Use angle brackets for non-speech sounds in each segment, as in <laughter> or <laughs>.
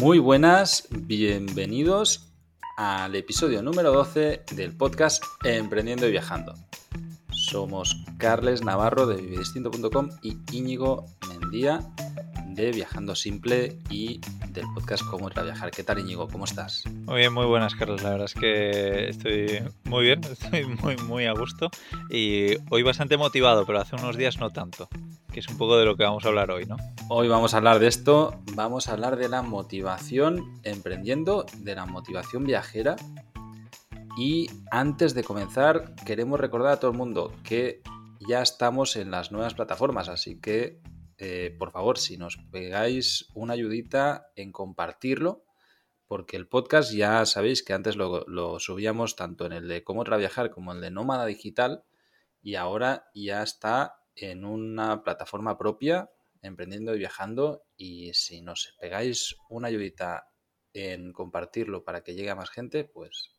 Muy buenas, bienvenidos al episodio número 12 del podcast Emprendiendo y Viajando. Somos Carles Navarro de vivedistinto.com y Íñigo Mendía de Viajando Simple y del podcast Cómo otra viajar. ¿Qué tal Íñigo? ¿Cómo estás? Muy bien, muy buenas Carlos. La verdad es que estoy muy bien, <laughs> estoy muy muy a gusto y hoy bastante motivado, pero hace unos días no tanto, es un poco de lo que vamos a hablar hoy, ¿no? Hoy vamos a hablar de esto, vamos a hablar de la motivación emprendiendo, de la motivación viajera y antes de comenzar queremos recordar a todo el mundo que ya estamos en las nuevas plataformas, así que eh, por favor, si nos pegáis una ayudita en compartirlo, porque el podcast ya sabéis que antes lo, subíamos tanto en el de cómo trabajar como en el de Nómada Digital y ahora ya está en una plataforma propia, emprendiendo y viajando. Y si nos pegáis una ayudita en compartirlo para que llegue a más gente, pues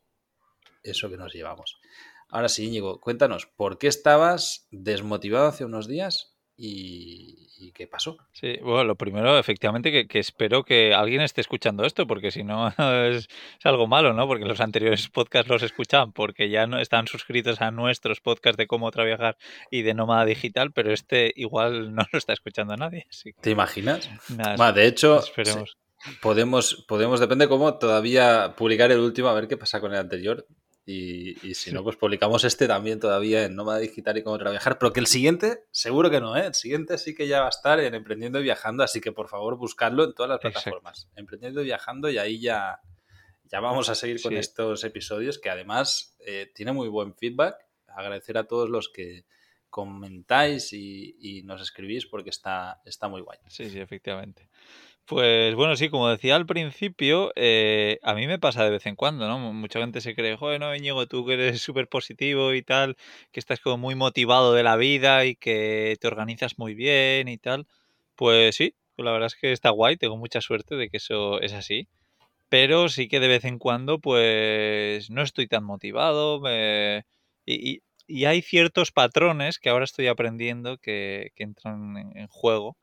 eso que nos llevamos. Ahora sí, Íñigo, cuéntanos, ¿por qué estabas desmotivado hace unos días ¿Y, qué pasó? Sí, bueno, lo primero, efectivamente, que, espero que alguien esté escuchando esto, porque si no <laughs> es, algo malo, ¿no? Porque los anteriores podcasts los escuchaban porque ya no están suscritos a nuestros podcasts de cómo trabajar y de nómada digital, pero este igual no lo está escuchando nadie. ¿Te imaginas? de hecho, esperemos. podemos, podemos, depende cómo todavía publicar el último, a ver qué pasa con el anterior. Y, si no, pues publicamos este también todavía en Nómada Digital y cómo trabajar. Pero que el siguiente, seguro que no, ¿eh? El siguiente sí que ya va a estar en Emprendiendo y Viajando, así que por favor buscadlo en todas las plataformas. Emprendiendo y Viajando y ahí ya, ya vamos a seguir con estos episodios que además eh, tiene muy buen feedback. Agradecer a todos los que comentáis y, y nos escribís porque está, está muy guay. Sí, sí, efectivamente. Pues bueno, sí, como decía al principio, eh, a mí me pasa de vez en cuando, ¿no? Mucha gente se cree, joder, no, Íñigo, tú que eres súper positivo y tal, que estás como muy motivado de la vida y que te organizas muy bien y tal. Pues sí, la verdad es que está guay, tengo mucha suerte de que eso es así. Pero sí que de vez en cuando, pues no estoy tan motivado y, y, hay ciertos patrones que ahora estoy aprendiendo que, que entran en, en juego,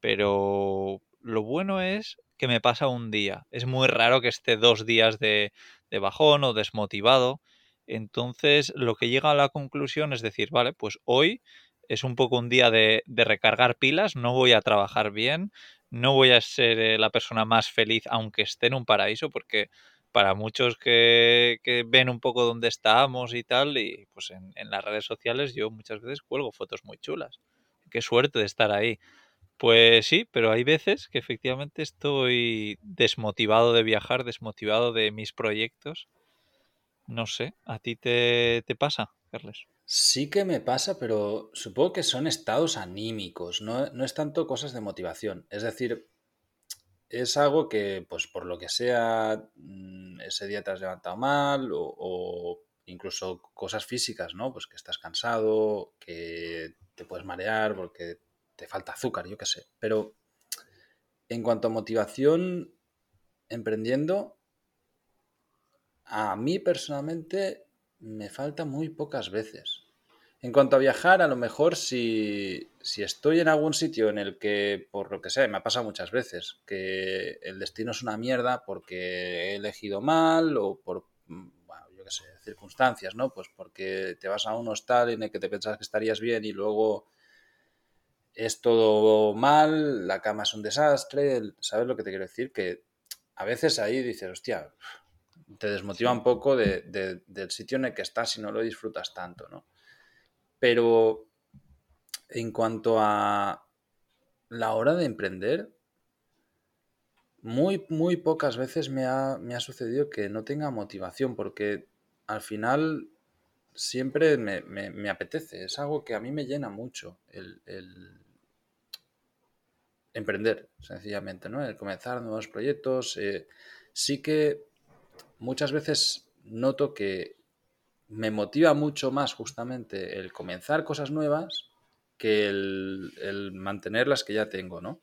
pero lo bueno es que me pasa un día. Es muy raro que esté dos días de, bajón o desmotivado. Entonces, lo que llega a la conclusión es decir, vale, pues hoy es un poco un día de, recargar pilas, no voy a trabajar bien, no voy a ser eh, la persona más feliz aunque esté en un paraíso, porque para muchos que, ven un poco dónde estamos y tal, y pues en, en, las redes sociales yo muchas veces cuelgo fotos muy chulas. Qué suerte de estar ahí. Pues sí, pero hay veces que efectivamente estoy desmotivado de viajar, desmotivado de mis proyectos. No sé, ¿a ti te, pasa, Carles? Sí que me pasa, pero supongo que son estados anímicos, no, es tanto cosas de motivación. Es decir, es algo que, pues por lo que sea, mm, ese día te has levantado mal o, incluso cosas físicas, ¿no? Pues que estás cansado, que te puedes marear porque te falta azúcar, yo qué sé. Pero en cuanto a motivación emprendiendo, a mí personalmente me falta muy pocas veces. En cuanto a viajar, a lo mejor si, si, estoy en algún sitio en el que, por lo que sea, me ha pasado muchas veces, que el destino es una mierda porque he elegido mal o por, yo qué sé, circunstancias, ¿no? Pues porque te vas a un hostal en el que te pensás que estarías bien y luego es todo mal, la cama es un desastre, ¿sabes lo que te quiero decir? Que a veces ahí dices, hostia, te desmotiva un poco del sitio en el que estás y no lo disfrutas tanto, ¿no? Pero en cuanto a la hora de emprender, muy, muy pocas veces me ha, sucedido que no tenga motivación, porque al final siempre me, apetece, es algo que a mí me llena mucho el, emprender, sencillamente, ¿no? El comenzar nuevos proyectos. Eh, sí que muchas veces noto que me motiva mucho más justamente el comenzar cosas nuevas que el, mantener las que ya tengo, ¿no?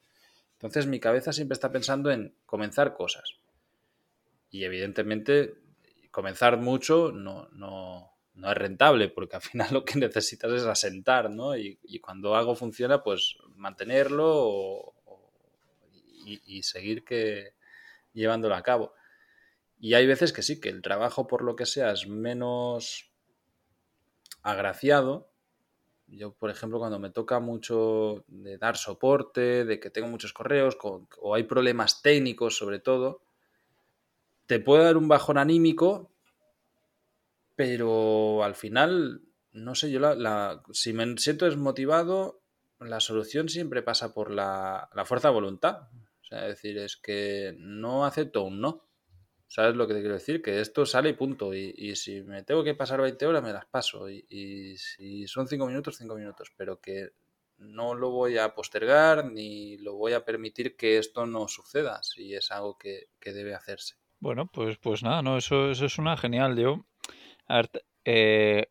Entonces mi cabeza siempre está pensando en comenzar cosas. Y evidentemente comenzar mucho no, no, no es rentable, porque al final <laughs> lo que necesitas es asentar, ¿no? Y, y cuando algo funciona, pues mantenerlo o, y, seguir que llevándolo a cabo. Y hay veces que sí, que el trabajo por lo que sea es menos agraciado. Yo, por ejemplo, cuando me toca mucho de dar soporte, de que tengo muchos correos o hay problemas técnicos sobre todo, te puede dar un bajón anímico, pero al final, no sé, yo la, si me siento desmotivado, la solución siempre pasa por la, la fuerza de voluntad. O sea, es decir, es que no acepto un no. ¿Sabes lo que te quiero decir? Que esto sale y punto. Y, si me tengo que pasar 20 horas, me las paso. Y, si son 5 minutos, 5 minutos. Pero que no lo voy a postergar ni lo voy a permitir que esto no suceda si es algo que, debe hacerse. Bueno, pues, pues nada, no, eso, eso es una genial. Yo, eh,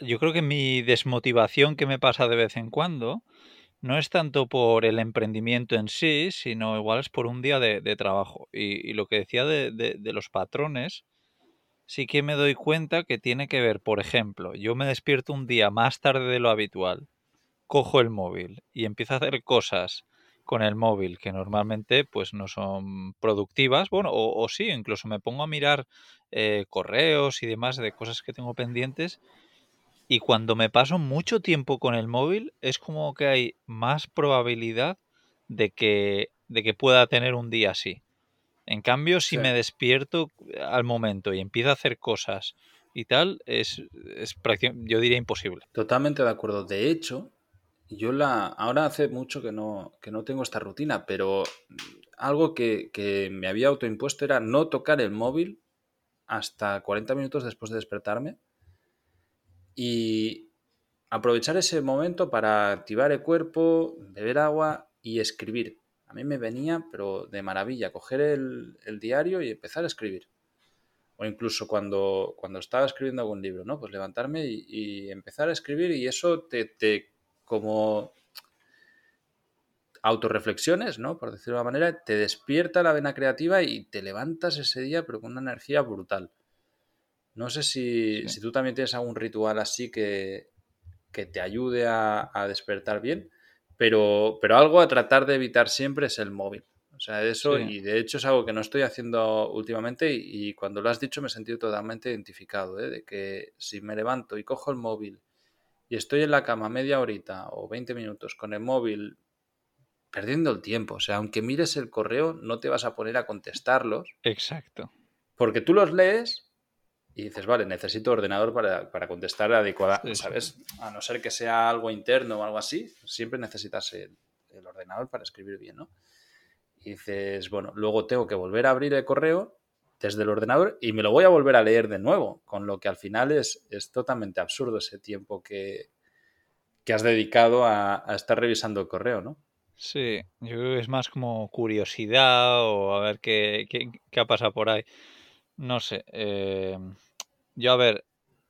yo creo que mi desmotivación que me pasa de vez en cuando no es tanto por el emprendimiento en sí, sino igual es por un día de, trabajo. Y, lo que decía de, los patrones, sí que me doy cuenta que tiene que ver, por ejemplo, yo me despierto un día más tarde de lo habitual, cojo el móvil y empiezo a hacer cosas con el móvil que normalmente pues no son productivas, bueno, o, sí, incluso me pongo a mirar eh, correos y demás de cosas que tengo pendientes y cuando me paso mucho tiempo con el móvil, es como que hay más probabilidad de que, de que pueda tener un día así. En cambio, si me despierto al momento y empiezo a hacer cosas y tal, es, es yo diría imposible. Totalmente de acuerdo. De hecho, yo la. Ahora hace mucho que no, que no tengo esta rutina, pero algo que, que me había autoimpuesto era no tocar el móvil hasta 40 minutos después de despertarme y aprovechar ese momento para activar el cuerpo, beber agua y escribir. A mí me venía, pero de maravilla, coger el, diario y empezar a escribir. O incluso cuando, cuando estaba escribiendo algún libro, ¿no? Pues levantarme y, empezar a escribir y eso te, te como autorreflexiones, ¿no? Por decirlo de una manera, te despierta la vena creativa y te levantas ese día, pero con una energía brutal. No sé si, tú también tienes algún ritual así que, te ayude a, despertar bien, pero, pero algo a tratar de evitar siempre es el móvil. O sea, eso, y de hecho es algo que no estoy haciendo últimamente y, cuando lo has dicho me he sentido totalmente identificado, ¿eh? de que si me levanto y cojo el móvil y estoy en la cama media horita o 20 minutos con el móvil perdiendo el tiempo, o sea, aunque mires el correo no te vas a poner a contestarlos. Exacto. Porque tú los lees y dices, vale, necesito ordenador para, contestar adecuada, ¿sabes? A no ser que sea algo interno o algo así, siempre necesitas el, ordenador para escribir bien, ¿no? Y dices, bueno, luego tengo que volver a abrir el correo desde el ordenador y me lo voy a volver a leer de nuevo, con lo que al final es, es totalmente absurdo ese tiempo que, has dedicado a, estar revisando el correo, ¿no? Sí, yo creo que es más como curiosidad o a ver qué, qué, qué ha pasado por ahí. No sé. Eh, yo, a ver,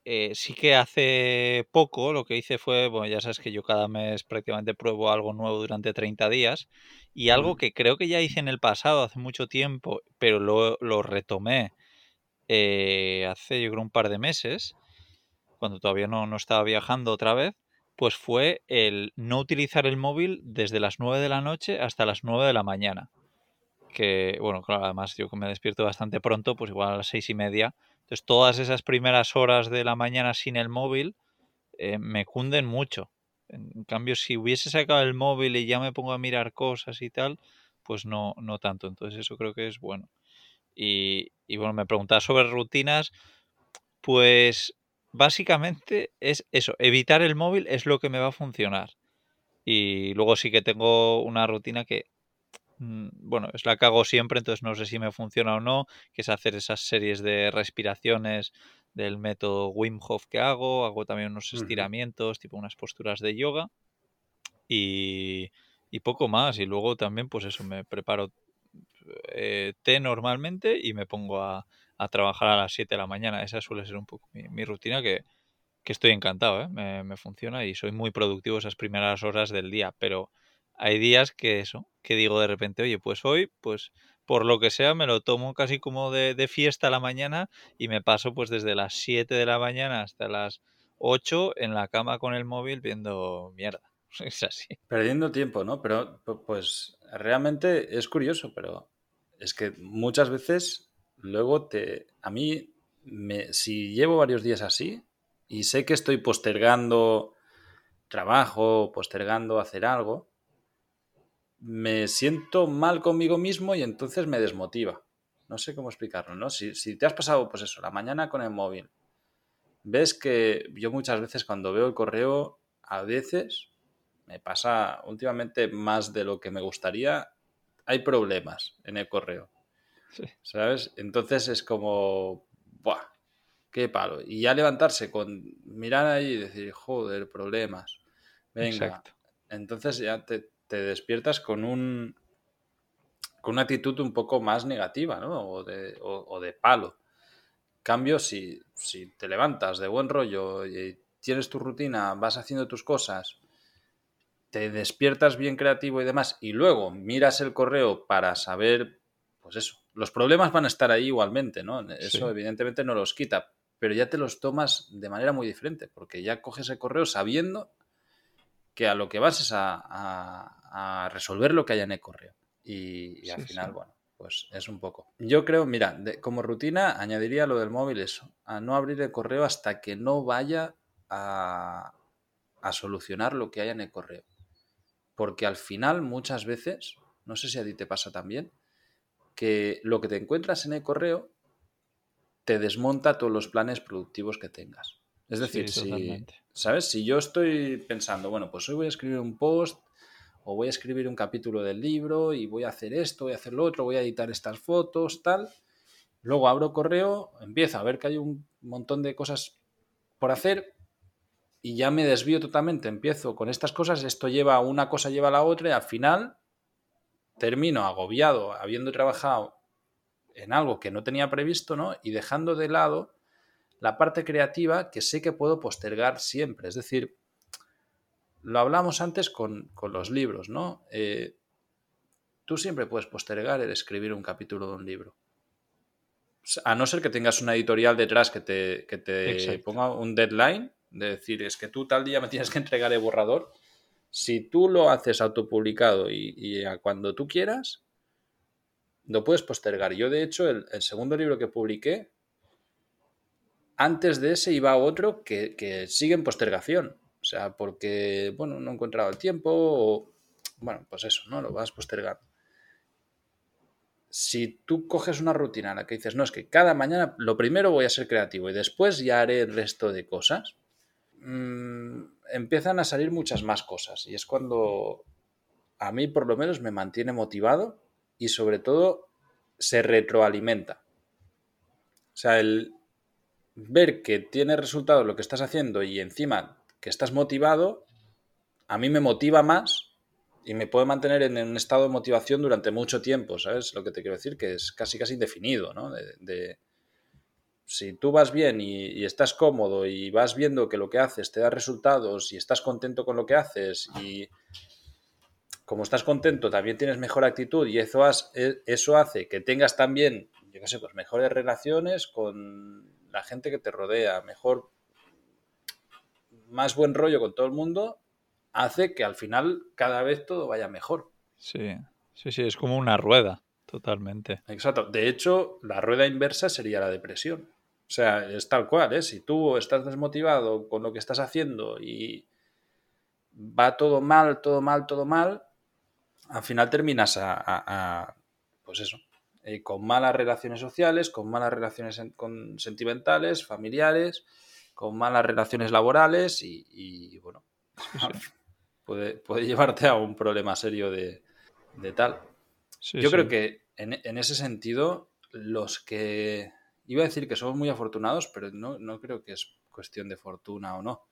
eh, sí que hace poco lo que hice fue, bueno, ya sabes que yo cada mes prácticamente pruebo algo nuevo durante 30 días y algo que creo que ya hice en el pasado hace mucho tiempo, pero lo, lo retomé eh, hace yo creo un par de meses, cuando todavía no, no estaba viajando otra vez, pues fue el no utilizar el móvil desde las 9 de la noche hasta las 9 de la mañana que, bueno, claro, además yo me despierto bastante pronto, pues igual a las seis y media. Entonces todas esas primeras horas de la mañana sin el móvil eh, me cunden mucho. En cambio, si hubiese sacado el móvil y ya me pongo a mirar cosas y tal, pues no, no tanto. Entonces eso creo que es bueno. Y, y bueno, me preguntas sobre rutinas, pues básicamente es eso, evitar el móvil es lo que me va a funcionar. Y luego sí que tengo una rutina que bueno, es la que hago siempre, entonces no sé si me funciona o no, que es hacer esas series de respiraciones del método Wim Hof que hago, hago también unos estiramientos, tipo unas posturas de yoga y, poco más. Y luego también, pues eso, me preparo eh, té normalmente y me pongo a, trabajar a las 7 de la mañana. Esa suele ser un poco mi, rutina que, estoy encantado, ¿eh? me, me funciona y soy muy productivo esas primeras horas del día, pero hay días que eso, que digo de repente, oye, pues hoy, pues por lo que sea, me lo tomo casi como de, fiesta la mañana y me paso pues desde las 7 de la mañana hasta las 8 en la cama con el móvil viendo mierda. <laughs> Es así. Perdiendo tiempo, ¿no? Pero pues realmente es curioso, pero es que muchas veces luego te... A mí, me, si llevo varios días así y sé que estoy postergando trabajo, postergando hacer algo, me siento mal conmigo mismo y entonces me desmotiva. No sé cómo explicarlo, ¿no? Si, si te has pasado, pues eso, la mañana con el móvil, ves que yo muchas veces cuando veo el correo, a veces me pasa últimamente más de lo que me gustaría, hay problemas en el correo. ¿Sabes? Entonces es como, ¡buah! ¡Qué palo! Y ya levantarse con mirar ahí y decir, joder, problemas. Venga. Entonces ya te, despiertas con un con una actitud un poco más negativa, ¿no? O de, o de palo. Cambio, si, si te levantas de buen rollo y tienes tu rutina, vas haciendo tus cosas, te despiertas bien creativo y demás, y luego miras el correo para saber, pues eso, los problemas van a estar ahí igualmente, ¿no? Eso evidentemente no los quita, pero ya te los tomas de manera muy diferente, porque ya coges el correo sabiendo que a lo que vas es a, resolver lo que haya en el correo. Y, al final, bueno, pues es un poco. Yo creo, mira, como rutina añadiría lo del móvil eso, a no abrir el correo hasta que no vaya a, a solucionar lo que haya en el correo. Porque al final muchas veces, no sé si a ti te pasa también, que lo que te encuentras en el correo te desmonta todos los planes productivos que tengas. Es decir, si, ¿sabes? Si yo estoy pensando, bueno, pues hoy voy a escribir un post o voy a escribir un capítulo del libro y voy a hacer esto, voy a hacer lo otro, voy a editar estas fotos, tal. Luego abro correo, empiezo a ver que hay un montón de cosas por hacer y ya me desvío totalmente. Empiezo con estas cosas, esto lleva una cosa, lleva a la otra y al final termino agobiado habiendo trabajado en algo que no tenía previsto, ¿no? Y dejando de lado la parte creativa que sé que puedo postergar siempre. Es decir, lo hablamos antes con, los libros, ¿no? Eh, tú siempre puedes postergar el escribir un capítulo de un libro. A no ser que tengas una editorial detrás que te, que te ponga un deadline, de decir, es que tú tal día me tienes que entregar el borrador. Si tú lo haces autopublicado y, y a cuando tú quieras, lo puedes postergar. Yo, de hecho, el, segundo libro que publiqué, antes de ese iba otro que, que sigue en postergación. O sea, porque, bueno, no he encontrado el tiempo o, bueno, pues eso, ¿no? Lo vas postergando. Si tú coges una rutina en la que dices, no, es que cada mañana lo primero voy a ser creativo y después ya haré el resto de cosas, mmm, empiezan a salir muchas más cosas. Y es cuando a mí por lo menos me mantiene motivado y sobre todo se retroalimenta. O sea, el ver que tiene resultado lo que estás haciendo y encima que estás motivado, a mí me motiva más y me puede mantener en un estado de motivación durante mucho tiempo, ¿sabes? Lo que te quiero decir, que es casi casi indefinido, ¿no? De, si tú vas bien y, estás cómodo y vas viendo que lo que haces te da resultados y estás contento con lo que haces y como estás contento también tienes mejor actitud y eso, e, eso hace que tengas también, yo qué sé, pues mejores relaciones con la gente que te rodea, mejor más buen rollo con todo el mundo, hace que al final cada vez todo vaya mejor. Sí, sí, sí, es como una rueda, totalmente. Exacto. De hecho, la rueda inversa sería la depresión. O sea, es tal cual, ¿eh? Si tú estás desmotivado con lo que estás haciendo y va todo mal, todo mal, todo mal, al final terminas a, pues eso, eh, con malas relaciones sociales, con malas relaciones con sentimentales, familiares, con malas relaciones laborales y, bueno, <laughs> puede, puede, llevarte a un problema serio de, tal. Yo creo que en, ese sentido, los que... Iba a decir que somos muy afortunados, pero no, no creo que es cuestión de fortuna o no,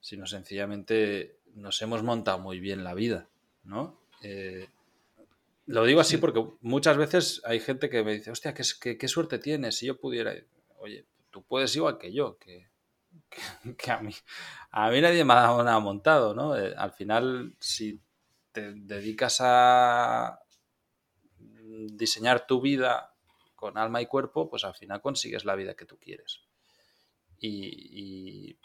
sino sencillamente nos hemos montado muy bien la vida, ¿no? Eh, lo digo así porque muchas veces hay gente que me dice, hostia, qué, qué suerte tienes si yo pudiera... Oye, tú puedes igual que yo, <laughs> que que, a mí a mí nadie me ha dado nada montado, ¿no? Eh, al final, si te dedicas a diseñar tu vida con alma y cuerpo, pues al final consigues la vida que tú quieres. Y,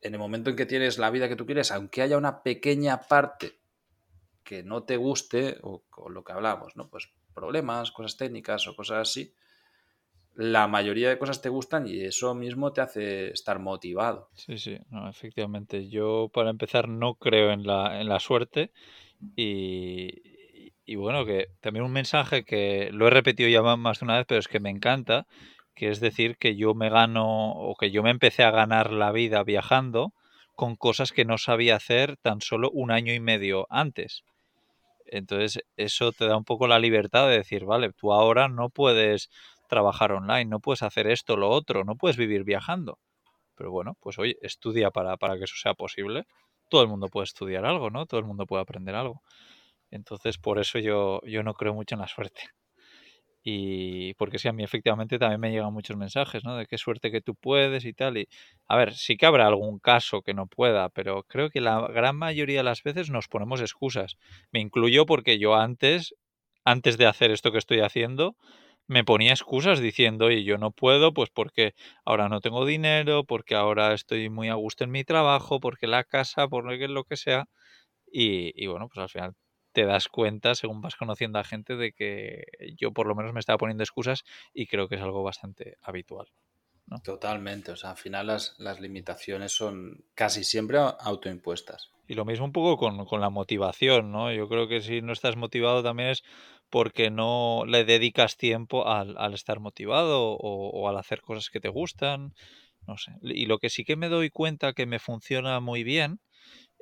en el momento en que tienes la vida que tú quieres, aunque haya una pequeña parte que no te guste, o, lo que hablamos, ¿no? Pues problemas, cosas técnicas o cosas así, la mayoría de cosas te gustan y eso mismo te hace estar motivado. Sí, sí, efectivamente. Yo, para empezar, no creo en la, en la suerte y, y, bueno, que también un mensaje que lo he repetido ya más de una vez, pero es que me encanta, que es decir que yo me gano o que yo me empecé a ganar la vida viajando con cosas que no sabía hacer tan solo un año y medio antes. Entonces, eso te da un poco la libertad de decir, vale, tú ahora no puedes trabajar online, no puedes hacer esto, lo otro, no puedes vivir viajando. Pero bueno, pues oye, estudia para, para que eso sea posible. Todo el mundo puede estudiar algo, ¿no? Todo el mundo puede aprender algo. Entonces, por eso yo, yo no creo mucho en la suerte. Y porque sí, a mí efectivamente también me llegan muchos mensajes, ¿no? De qué suerte que tú puedes y tal. Y a ver, sí que habrá algún caso que no pueda, pero creo que la gran mayoría de las veces nos ponemos excusas. Me incluyo porque yo antes, antes de hacer esto que estoy haciendo, me ponía excusas diciendo, y yo no puedo, pues porque ahora no tengo dinero, porque ahora estoy muy a gusto en mi trabajo, porque la casa, por lo que sea. Y, y bueno, pues al final te das cuenta, según vas conociendo a gente, de que yo por lo menos me estaba poniendo excusas y creo que es algo bastante habitual. Totalmente, o sea, al final las, las, limitaciones son casi siempre autoimpuestas. Y lo mismo un poco con, con, la motivación, ¿no? Yo creo que si no estás motivado también es porque no le dedicas tiempo al, al estar motivado o, o, al hacer cosas que te gustan, no sé. Y lo que sí que me doy cuenta que me funciona muy bien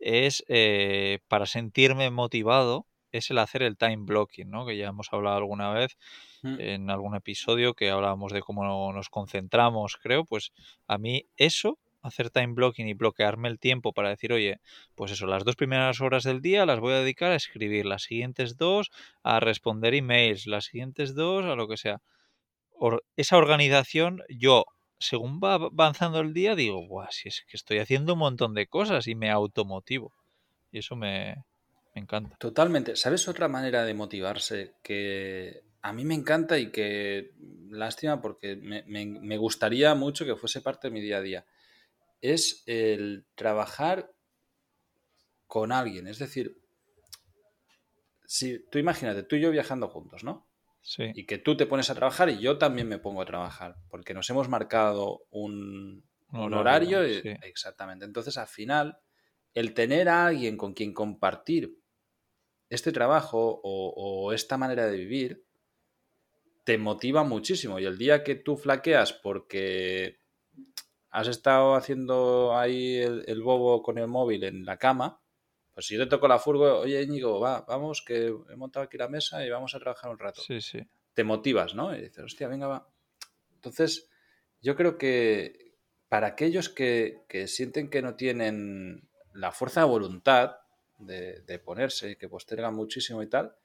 es eh, para sentirme motivado, es el hacer el time blocking, ¿no? Que ya hemos hablado alguna vez mm. en algún episodio que hablábamos de cómo nos concentramos, creo, pues a mí eso, hacer time blocking y bloquearme el tiempo para decir, oye, pues eso, las dos primeras horas del día las voy a dedicar a escribir, las siguientes dos a responder emails, las siguientes dos a lo que sea. esa organización yo según va avanzando el día, digo, Buah, si es que estoy haciendo un montón de cosas y me automotivo. Y eso me, encanta. Totalmente. ¿Sabes otra manera de motivarse que a mí me encanta y que lástima porque me, gustaría mucho que fuese parte de mi día a día? Es el trabajar con alguien. Es decir, si tú imagínate, tú y yo viajando juntos, ¿no? Y que tú te pones a trabajar y yo también me pongo a trabajar, porque nos hemos marcado un, horario. Exactamente. Entonces, al final, el tener a alguien con quien compartir este trabajo o, esta manera de vivir te motiva muchísimo. Y el día que tú flaqueas porque has estado haciendo ahí el bobo con el móvil en la cama, pues si yo te toco la furgo, oye Íñigo, va, vamos, que he montado aquí la mesa y vamos a trabajar un rato. Sí, sí. Te motivas, ¿no? Y dices, hostia, venga, va. Entonces, yo creo que para aquellos que, sienten que no tienen la fuerza de voluntad de, de ponerse y que postergan muchísimo y tal,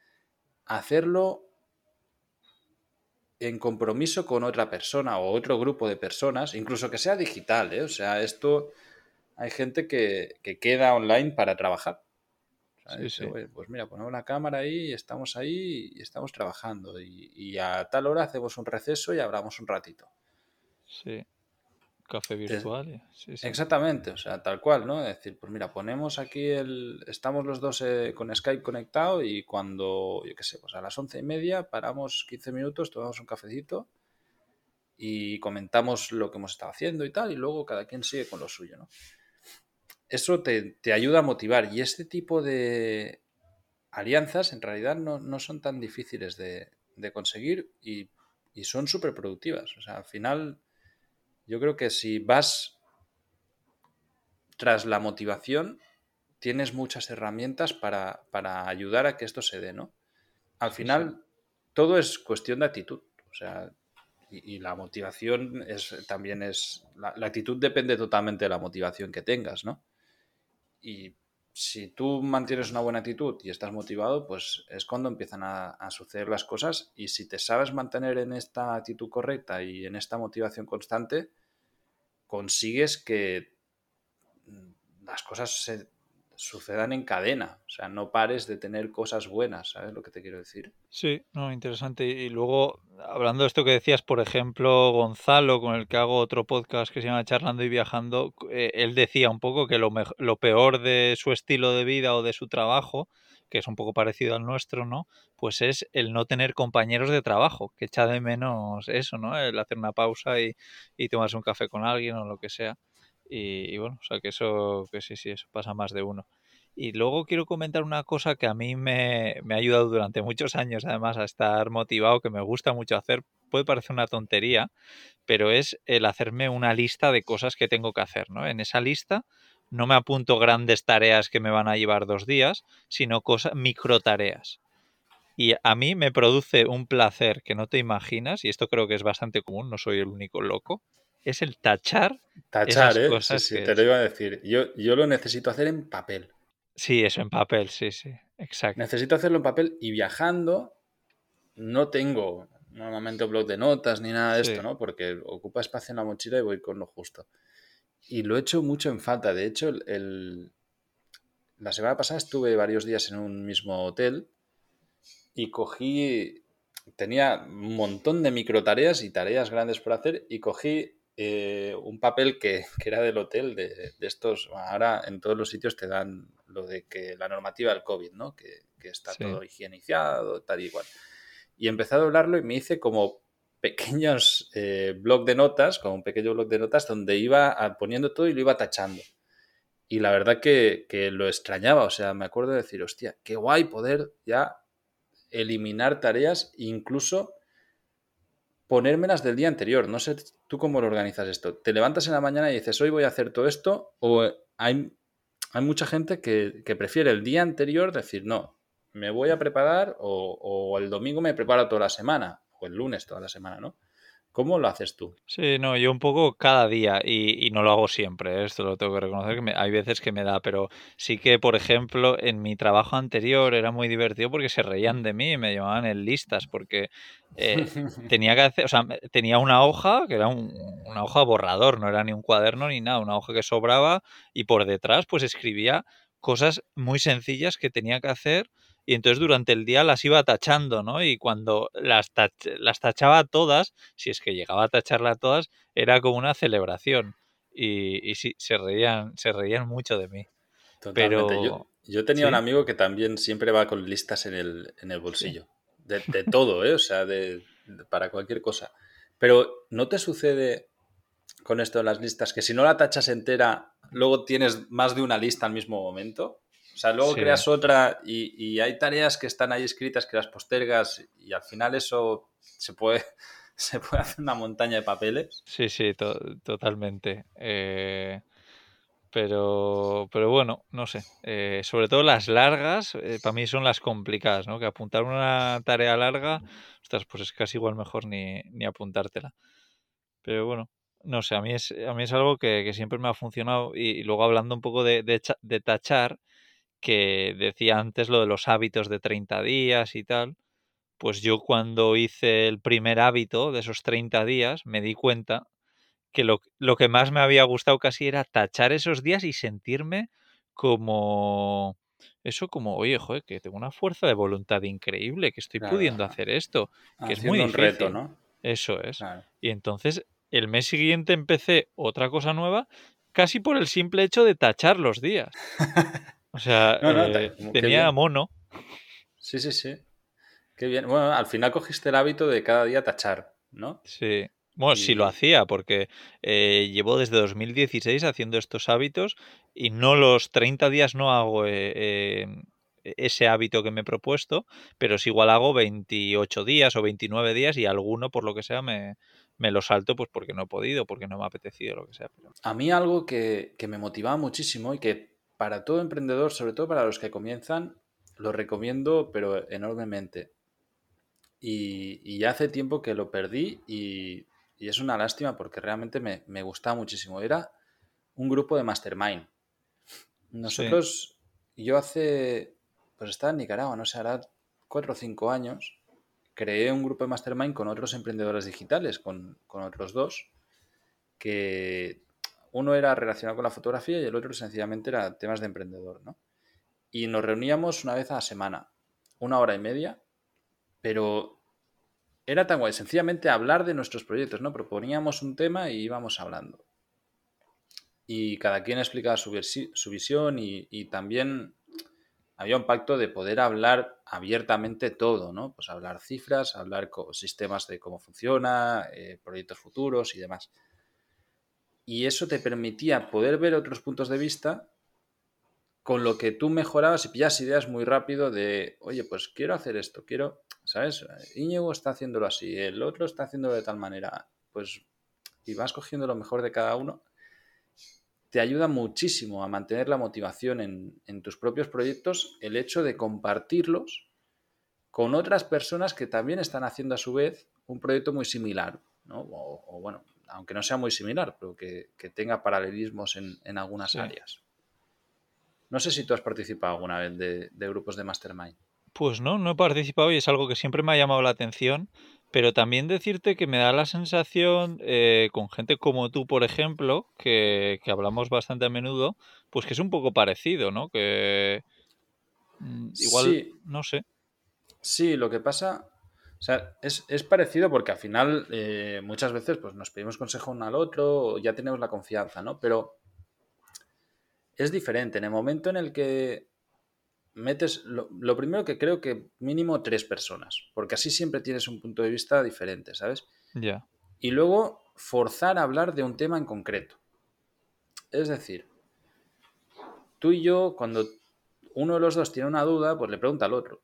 hacerlo en compromiso con otra persona o otro grupo de personas, incluso que sea digital, ¿eh? O sea, esto hay gente que, queda online para trabajar. pues mira, ponemos la cámara ahí y estamos ahí y estamos trabajando. Y, a tal hora hacemos un receso y hablamos un ratito. Sí. Café virtual. Exactamente, o sea, tal cual, ¿no? Es decir, pues mira, ponemos aquí el. Estamos los dos eh, con Skype conectado y cuando, yo qué sé, pues a las once y media paramos 15 minutos, tomamos un cafecito y comentamos lo que hemos estado haciendo y tal, y luego cada quien sigue con lo suyo, ¿no? Eso te, ayuda a motivar. Y este tipo de alianzas en realidad no, son tan difíciles de, conseguir y, son súper productivas. O sea, al final, yo creo que si vas tras la motivación, tienes muchas herramientas para, ayudar a que esto se dé, ¿no? Al final, todo es cuestión de actitud. O sea, y, la motivación es, también es. La, la, actitud depende totalmente de la motivación que tengas, ¿no? Y si tú mantienes una buena actitud y estás motivado, pues es cuando empiezan a, suceder las cosas. Y si te sabes mantener en esta actitud correcta y en esta motivación constante, consigues que las cosas se, sucedan en cadena. O sea, no pares de tener cosas buenas, ¿sabes lo que te quiero decir? Sí, no, interesante. Y luego, hablando de esto que decías, por ejemplo, Gonzalo, con el que hago otro podcast que se llama Charlando y Viajando, eh, él decía un poco que lo, lo peor de su estilo de vida o de su trabajo que es un poco parecido al nuestro, ¿no? Pues es el no tener compañeros de trabajo, que echa de menos eso, ¿no? El hacer una pausa y, y tomarse un café con alguien o lo que sea. Y, y, bueno, o sea que eso, que sí, sí, eso pasa más de uno. Y luego quiero comentar una cosa que a mí me, me, ha ayudado durante muchos años, además, a estar motivado, que me gusta mucho hacer. Puede parecer una tontería, pero es el hacerme una lista de cosas que tengo que hacer, ¿no? En esa lista no me apunto grandes tareas que me van a llevar dos días, sino cosas, micro tareas. Y a mí me produce un placer que no te imaginas, y esto creo que es bastante común, no soy el único loco, es el tachar. Tachar, esas ¿eh? Cosas sí, sí, te lo iba a decir. Yo, yo lo necesito hacer en papel. Sí, eso en papel, sí, sí, exacto. Necesito hacerlo en papel y viajando no tengo normalmente un blog de notas ni nada de sí. esto, ¿no? Porque ocupa espacio en la mochila y voy con lo justo. Y lo he hecho mucho en falta. De hecho, el, el, la semana pasada estuve varios días en un mismo hotel y cogí, tenía un montón de micro tareas y tareas grandes por hacer y cogí eh, un papel que, que, era del hotel, de, de, estos, ahora en todos los sitios te dan lo de que la normativa del COVID, ¿no? Que, que está sí. todo higienizado, tal y igual. Y empecé a doblarlo y me hice como pequeños eh, blog de notas, como un pequeño blog de notas donde iba poniendo todo y lo iba tachando. Y la verdad que, que, lo extrañaba, o sea, me acuerdo de decir, hostia, qué guay poder ya eliminar tareas, incluso ponérmelas del día anterior. No sé tú cómo lo organizas esto. ¿Te levantas en la mañana y dices, hoy voy a hacer todo esto? ¿O hay, hay mucha gente que, que prefiere el día anterior decir, no, me voy a preparar o, o el domingo me preparo toda la semana? o el lunes toda la semana, ¿no? ¿Cómo lo haces tú? Sí, no, yo un poco cada día y, y no lo hago siempre, ¿eh? esto lo tengo que reconocer, que me, hay veces que me da, pero sí que, por ejemplo, en mi trabajo anterior era muy divertido porque se reían de mí y me llamaban en listas porque eh, <laughs> tenía que hacer, o sea, tenía una hoja que era un, una hoja borrador, no era ni un cuaderno ni nada, una hoja que sobraba y por detrás pues escribía cosas muy sencillas que tenía que hacer y entonces durante el día las iba tachando, ¿no? Y cuando las, tach las tachaba todas, si es que llegaba a tacharlas todas, era como una celebración. Y, y sí, se reían, se reían mucho de mí. Totalmente. Pero... Yo, yo tenía ¿Sí? un amigo que también siempre va con listas en el, en el bolsillo. Sí. De, de, todo, ¿eh? O sea, de, de, para cualquier cosa. Pero ¿no te sucede con esto de las listas que si no la tachas entera, luego tienes más de una lista al mismo momento? O sea, luego sí. creas otra y, y, hay tareas que están ahí escritas que las postergas y al final eso se puede, <laughs> se puede hacer una montaña de papeles. Sí, sí, to totalmente. Eh, pero, pero bueno, no sé. Eh, sobre todo las largas, eh, para mí son las complicadas, ¿no? Que apuntar una tarea larga, ostras, pues es casi igual mejor ni, ni apuntártela. Pero bueno, no sé, a mí es, a mí es algo que, que siempre me ha funcionado y, y luego hablando un poco de, de, de tachar, que decía antes lo de los hábitos de 30 días y tal, pues yo cuando hice el primer hábito de esos 30 días me di cuenta que lo, lo que más me había gustado casi era tachar esos días y sentirme como eso como, oye, joder, que tengo una fuerza de voluntad increíble, que estoy claro, pudiendo hacer esto, que es muy difícil. Reto, ¿no? Eso es. Claro. Y entonces el mes siguiente empecé otra cosa nueva, casi por el simple hecho de tachar los días. <laughs> O sea, no, no, eh, tenía mono. Sí, sí, sí. Qué bien. Bueno, al final cogiste el hábito de cada día tachar, ¿no? Sí. Bueno, y... sí lo hacía, porque eh, llevo desde 2016 haciendo estos hábitos y no los 30 días no hago eh, ese hábito que me he propuesto, pero sí igual hago 28 días o 29 días y alguno, por lo que sea, me, me lo salto pues porque no he podido, porque no me ha apetecido, lo que sea. Pero... A mí algo que, que me motivaba muchísimo y que para todo emprendedor, sobre todo para los que comienzan, lo recomiendo, pero enormemente. Y, y ya hace tiempo que lo perdí y, y es una lástima porque realmente me, me, gustaba muchísimo. Era un grupo de mastermind. Nosotros, sí. yo hace, pues estaba en Nicaragua, no sé, hará cuatro o cinco años, creé un grupo de mastermind con otros emprendedores digitales, con, con otros dos, que uno era relacionado con la fotografía y el otro sencillamente era temas de emprendedor, ¿no? Y nos reuníamos una vez a la semana, una hora y media, pero era tan guay, sencillamente hablar de nuestros proyectos, ¿no? Proponíamos un tema y íbamos hablando. Y cada quien explicaba su, visión y, y, también había un pacto de poder hablar abiertamente todo, ¿no? Pues hablar cifras, hablar sistemas de cómo funciona, eh, proyectos futuros y demás. Y eso te permitía poder ver otros puntos de vista con lo que tú mejorabas y pillas ideas muy rápido de, oye, pues quiero hacer esto, quiero, ¿sabes? Íñigo está haciéndolo así, el otro está haciéndolo de tal manera, pues, y vas cogiendo lo mejor de cada uno, te ayuda muchísimo a mantener la motivación en, tus propios proyectos el hecho de compartirlos con otras personas que también están haciendo a su vez un proyecto muy similar, ¿no? O, bueno, aunque no sea muy similar, pero que, tenga paralelismos en, algunas áreas. No sé si tú has participado alguna vez de, grupos de mastermind. Pues no, no he participado y es algo que siempre me ha llamado la atención, pero también decirte que me da la sensación, eh, con gente como tú, por ejemplo, que, hablamos bastante a menudo, pues que es un poco parecido, ¿no? Que mm, igual, no sé. Sí, lo que pasa, o sea, es, parecido porque al final eh, muchas veces pues, nos pedimos consejo uno al otro, ya tenemos la confianza, ¿no? Pero es diferente. En el momento en el que metes, lo, primero que creo que mínimo tres personas, porque así siempre tienes un punto de vista diferente, ¿sabes? Ya. Y luego forzar a hablar de un tema en concreto. Es decir, tú y yo, cuando uno de los dos tiene una duda, pues le pregunta al otro.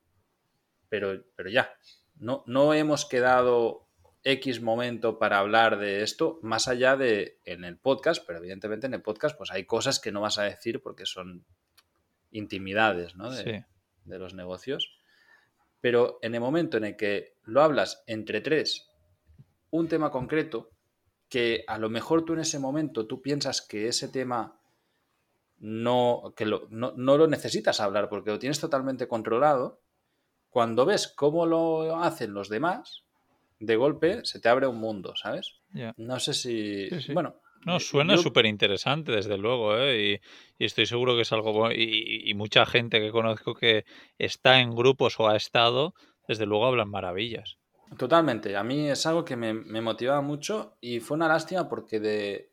Pero, pero ya, no, no hemos quedado X momento para hablar de esto, más allá de en el podcast, pero evidentemente en el podcast pues hay cosas que no vas a decir porque son intimidades ¿no? de, de los negocios. Pero en el momento en el que lo hablas entre tres, un tema concreto, que a lo mejor tú en ese momento tú piensas que ese tema no, que lo, no, no, lo necesitas hablar porque lo tienes totalmente controlado, cuando ves cómo lo hacen los demás, de golpe se te abre un mundo, ¿sabes? No sé si... Bueno. No, suena súper interesante, desde luego, ¿eh? y, estoy seguro que es algo... Y, y, mucha gente que conozco que está en grupos o ha estado, desde luego hablan maravillas. Totalmente, a mí es algo que me, me motivaba mucho y fue una lástima porque de,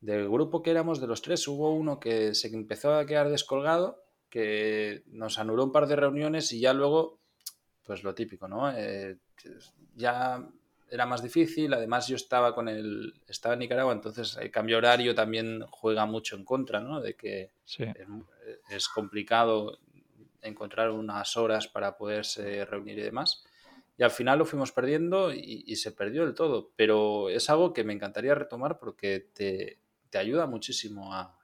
del grupo que éramos de los tres hubo uno que se empezó a quedar descolgado, que nos anuló un par de reuniones y ya luego, pues lo típico, ¿no? Eh, ya era más difícil. Además, yo estaba con el. Estaba en Nicaragua, entonces el cambio horario también juega mucho en contra, ¿no? De que es, complicado encontrar unas horas para poderse reunir y demás. Y al final lo fuimos perdiendo y, se perdió del todo. Pero es algo que me encantaría retomar porque te, ayuda muchísimo a,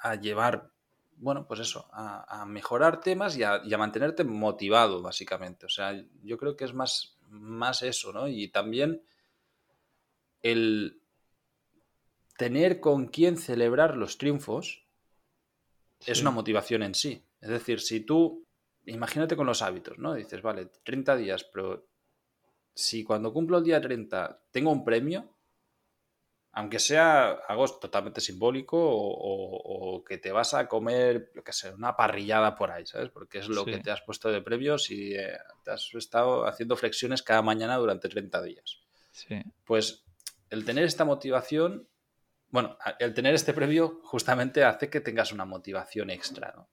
a llevar bueno, pues eso, a, mejorar temas y a, mantenerte motivado, básicamente. O sea, yo creo que es más, más eso, ¿no? Y también el tener con quién celebrar los triunfos es una motivación en sí. Es decir, si tú, imagínate con los hábitos, ¿no? Dices, vale, 30 días, pero si cuando cumplo el día 30 tengo un premio, aunque sea algo totalmente simbólico o, que te vas a comer, lo que sé, una parrillada por ahí, ¿sabes? Porque es lo que te has puesto de premios y eh, te has estado haciendo flexiones cada mañana durante 30 días. Sí. Pues el tener esta motivación, bueno, el tener este previo justamente hace que tengas una motivación extra, ¿no?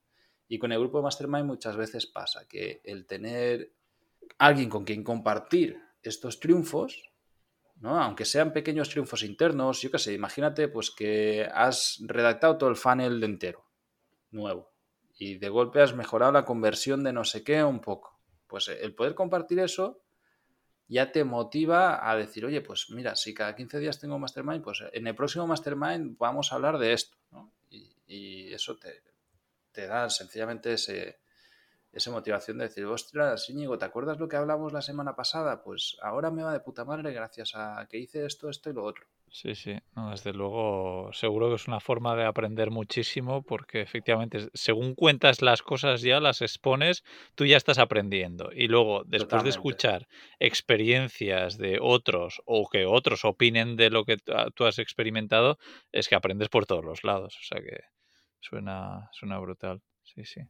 Y con el grupo de Mastermind muchas veces pasa que el tener alguien con quien compartir estos triunfos aunque sean pequeños triunfos internos, yo qué sé, imagínate pues que has redactado todo el funnel entero, nuevo, y de golpe has mejorado la conversión de no sé qué un poco. Pues el poder compartir eso ya te motiva a decir, oye, pues mira, si cada 15 días tengo mastermind, pues en el próximo mastermind vamos a hablar de esto, y, eso te da sencillamente ese, esa motivación de decir, ostras, Íñigo, ¿te acuerdas lo que hablamos la semana pasada? Pues ahora me va de puta madre gracias a que hice esto, esto y lo otro. Sí, sí, desde luego seguro que es una forma de aprender muchísimo porque efectivamente según cuentas las cosas ya, las expones, tú ya estás aprendiendo y luego después de escuchar experiencias de otros o que otros opinen de lo que tú has experimentado, es que aprendes por todos los lados, o sea que suena, suena brutal, sí, sí.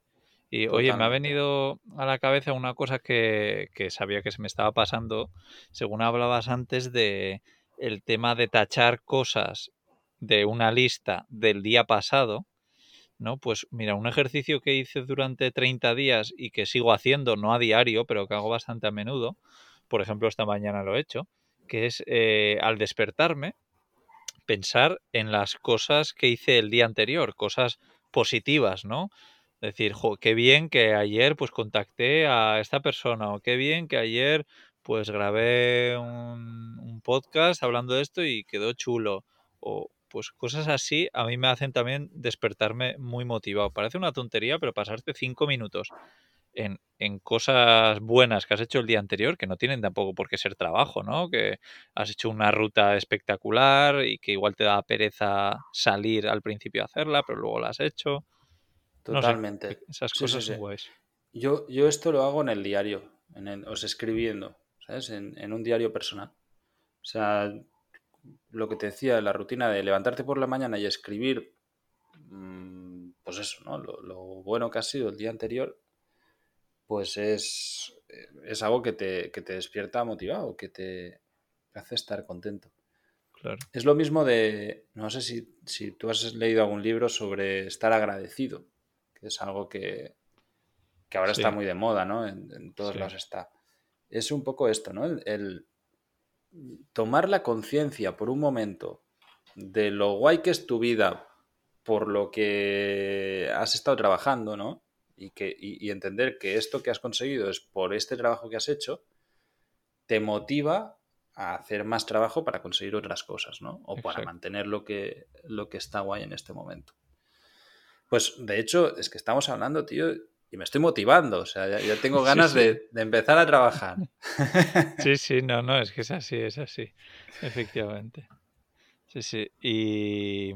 Y oye, me ha venido a la cabeza una cosa que, sabía que se me estaba pasando, según hablabas antes de el tema de tachar cosas de una lista del día pasado. ¿no? Pues mira, un ejercicio que hice durante 30 días y que sigo haciendo, no a diario, pero que hago bastante a menudo, por ejemplo, esta mañana lo he hecho, que es eh, al despertarme, pensar en las cosas que hice el día anterior, cosas positivas, ¿no? Decir, jo, qué bien que ayer pues contacté a esta persona o qué bien que ayer pues grabé un, un podcast hablando de esto y quedó chulo o pues cosas así a mí me hacen también despertarme muy motivado. Parece una tontería, pero pasarte cinco minutos en, en, cosas buenas que has hecho el día anterior, que no tienen tampoco por qué ser trabajo, ¿no? Que has hecho una ruta espectacular y que igual te da pereza salir al principio a hacerla, pero luego la has hecho. Totalmente. No sé, esas cosas sí, sí, sí. guays. Yo, yo esto lo hago en el diario, en el, o sea, escribiendo, ¿sabes? En, en un diario personal. O sea, lo que te decía, la rutina de levantarte por la mañana y escribir, mmm, pues eso, ¿no? Lo, lo, bueno que ha sido el día anterior, pues es, es algo que te, que te, despierta motivado, que te hace estar contento. Claro. Es lo mismo de, no sé si, si tú has leído algún libro sobre estar agradecido, que es algo que, que ahora sí. está muy de moda, ¿no? En, en todos sí. lados está. Es un poco esto, ¿no? El, el tomar la conciencia por un momento de lo guay que es tu vida por lo que has estado trabajando, ¿no? Y, que, y, y, entender que esto que has conseguido es por este trabajo que has hecho, te motiva a hacer más trabajo para conseguir otras cosas, ¿no? O Exacto. para mantener lo que, lo que está guay en este momento. Pues de hecho, es que estamos hablando, tío, y me estoy motivando, o sea, ya, ya tengo ganas sí, sí. De, de, empezar a trabajar. <laughs> <laughs> Sí, sí, no, no, es que es así, es así, efectivamente. Sí, sí, y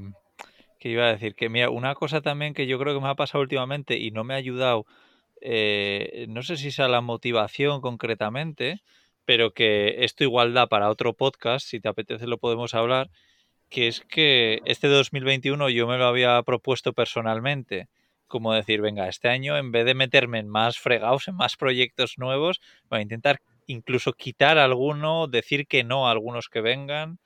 que iba a decir que, mira, una cosa también que yo creo que me ha pasado últimamente y no me ha ayudado, eh, no sé si es a la motivación concretamente, pero que esto igual da para otro podcast, si te apetece lo podemos hablar, que es que este 2021 yo me lo había propuesto personalmente como decir, venga, este año en vez de meterme en más fregados, en más proyectos nuevos, voy a intentar incluso quitar alguno, decir que no a algunos que vengan,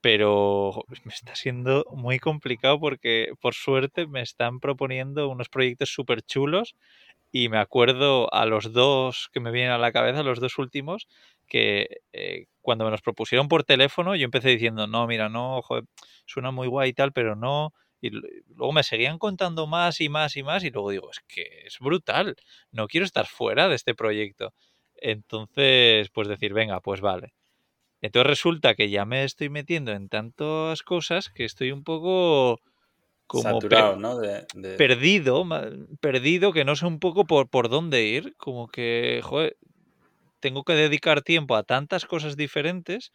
pero me está siendo muy complicado porque por suerte me están proponiendo unos proyectos súper chulos y me acuerdo a los dos que me vienen a la cabeza, los dos últimos, que eh, cuando me los propusieron por teléfono yo empecé diciendo, no, mira, no, joder, suena muy guay y tal, pero no, y luego me seguían contando más y más y más y luego digo, es que es brutal, no quiero estar fuera de este proyecto. Entonces, pues decir, venga, pues vale. Entonces resulta que ya me estoy metiendo en tantas cosas que estoy un poco como Saturado, ¿no? De, de... perdido, perdido, que no sé un poco por, por dónde ir, como que, joder, tengo que dedicar tiempo a tantas cosas diferentes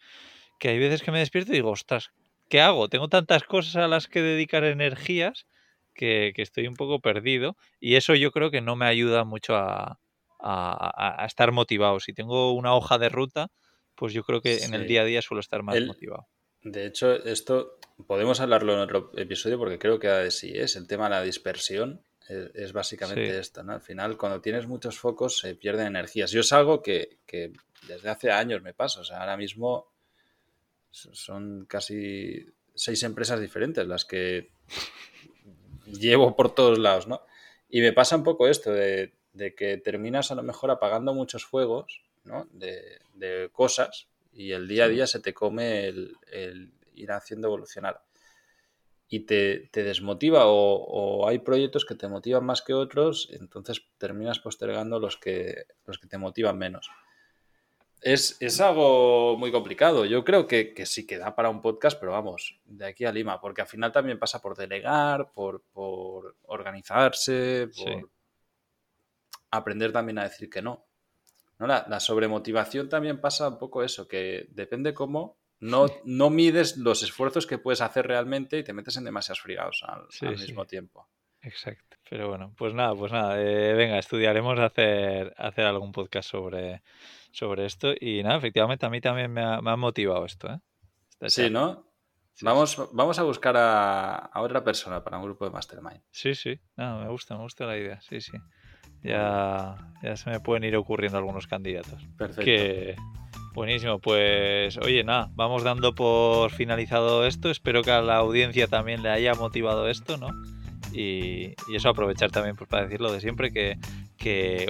que hay veces que me despierto y digo, ostras, ¿qué hago? Tengo tantas cosas a las que dedicar energías que, que, estoy un poco perdido y eso yo creo que no me ayuda mucho a, a, a estar motivado. Si tengo una hoja de ruta, pues yo creo que sí. en el día a día suelo estar más el, motivado. De hecho, esto podemos hablarlo en otro episodio porque creo que sí es el tema de la dispersión. Es, es básicamente sí. esto, ¿no? Al final, cuando tienes muchos focos, se pierden energías. Yo es algo que, que desde hace años me pasa. O sea, ahora mismo son casi seis empresas diferentes las que llevo por todos lados, ¿no? Y me pasa un poco esto de, de que terminas a lo mejor apagando muchos fuegos, ¿no? De, de cosas y el día a día se te come el, el ir haciendo evolucionar. Y te, te desmotiva o, o, hay proyectos que te motivan más que otros, entonces terminas postergando los que, los que te motivan menos. Es, es, algo muy complicado. Yo creo que, que, sí que da para un podcast, pero vamos, de aquí a Lima, porque al final también pasa por delegar, por, por organizarse, por sí. aprender también a decir que no. ¿No? La, la, sobremotivación también pasa un poco eso, que depende cómo no, no mides los esfuerzos que puedes hacer realmente y te metes en demasiados frigados al, sí, al mismo sí. tiempo. Exacto. Pero bueno, pues nada, pues nada, eh, venga, estudiaremos hacer, hacer algún podcast sobre, sobre esto. Y nada, efectivamente a mí también me ha, me ha motivado esto. ¿eh? sí, ¿no? Sí, vamos, sí. vamos a buscar a, a, otra persona para un grupo de Mastermind. Sí, sí, no, me gusta, me gusta la idea, sí, sí. Ya, ya se me pueden ir ocurriendo algunos candidatos. Perfecto. Que, buenísimo, pues oye, nada, vamos dando por finalizado esto. Espero que a la audiencia también le haya motivado esto, ¿no? Y, eso aprovechar también pues, para decir lo de siempre, que,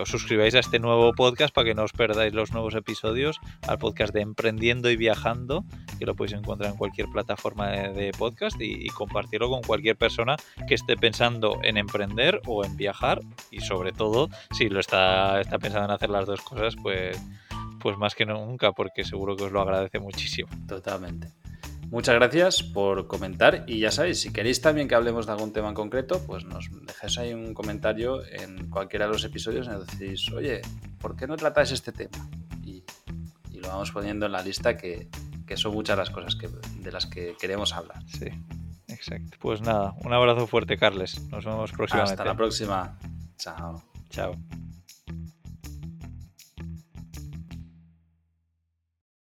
os suscribáis a este nuevo podcast para que no os perdáis los nuevos episodios, al podcast de Emprendiendo y Viajando, que lo podéis encontrar en cualquier plataforma de, podcast y, compartirlo con cualquier persona que esté pensando en emprender o en viajar y sobre todo si lo está, está pensando en hacer las dos cosas, pues, pues más que nunca, porque seguro que os lo agradece muchísimo. Totalmente. Muchas gracias por comentar y ya sabéis, si queréis también que hablemos de algún tema en concreto, pues nos dejáis ahí un comentario en cualquiera de los episodios y nos decís, oye, ¿por qué no tratáis este tema? Y, lo vamos poniendo en la lista que, son muchas las cosas que, de las que queremos hablar. Sí, exacto. Pues nada, un abrazo fuerte, Carles. Nos vemos próximamente. Hasta la próxima. Chao. Chao.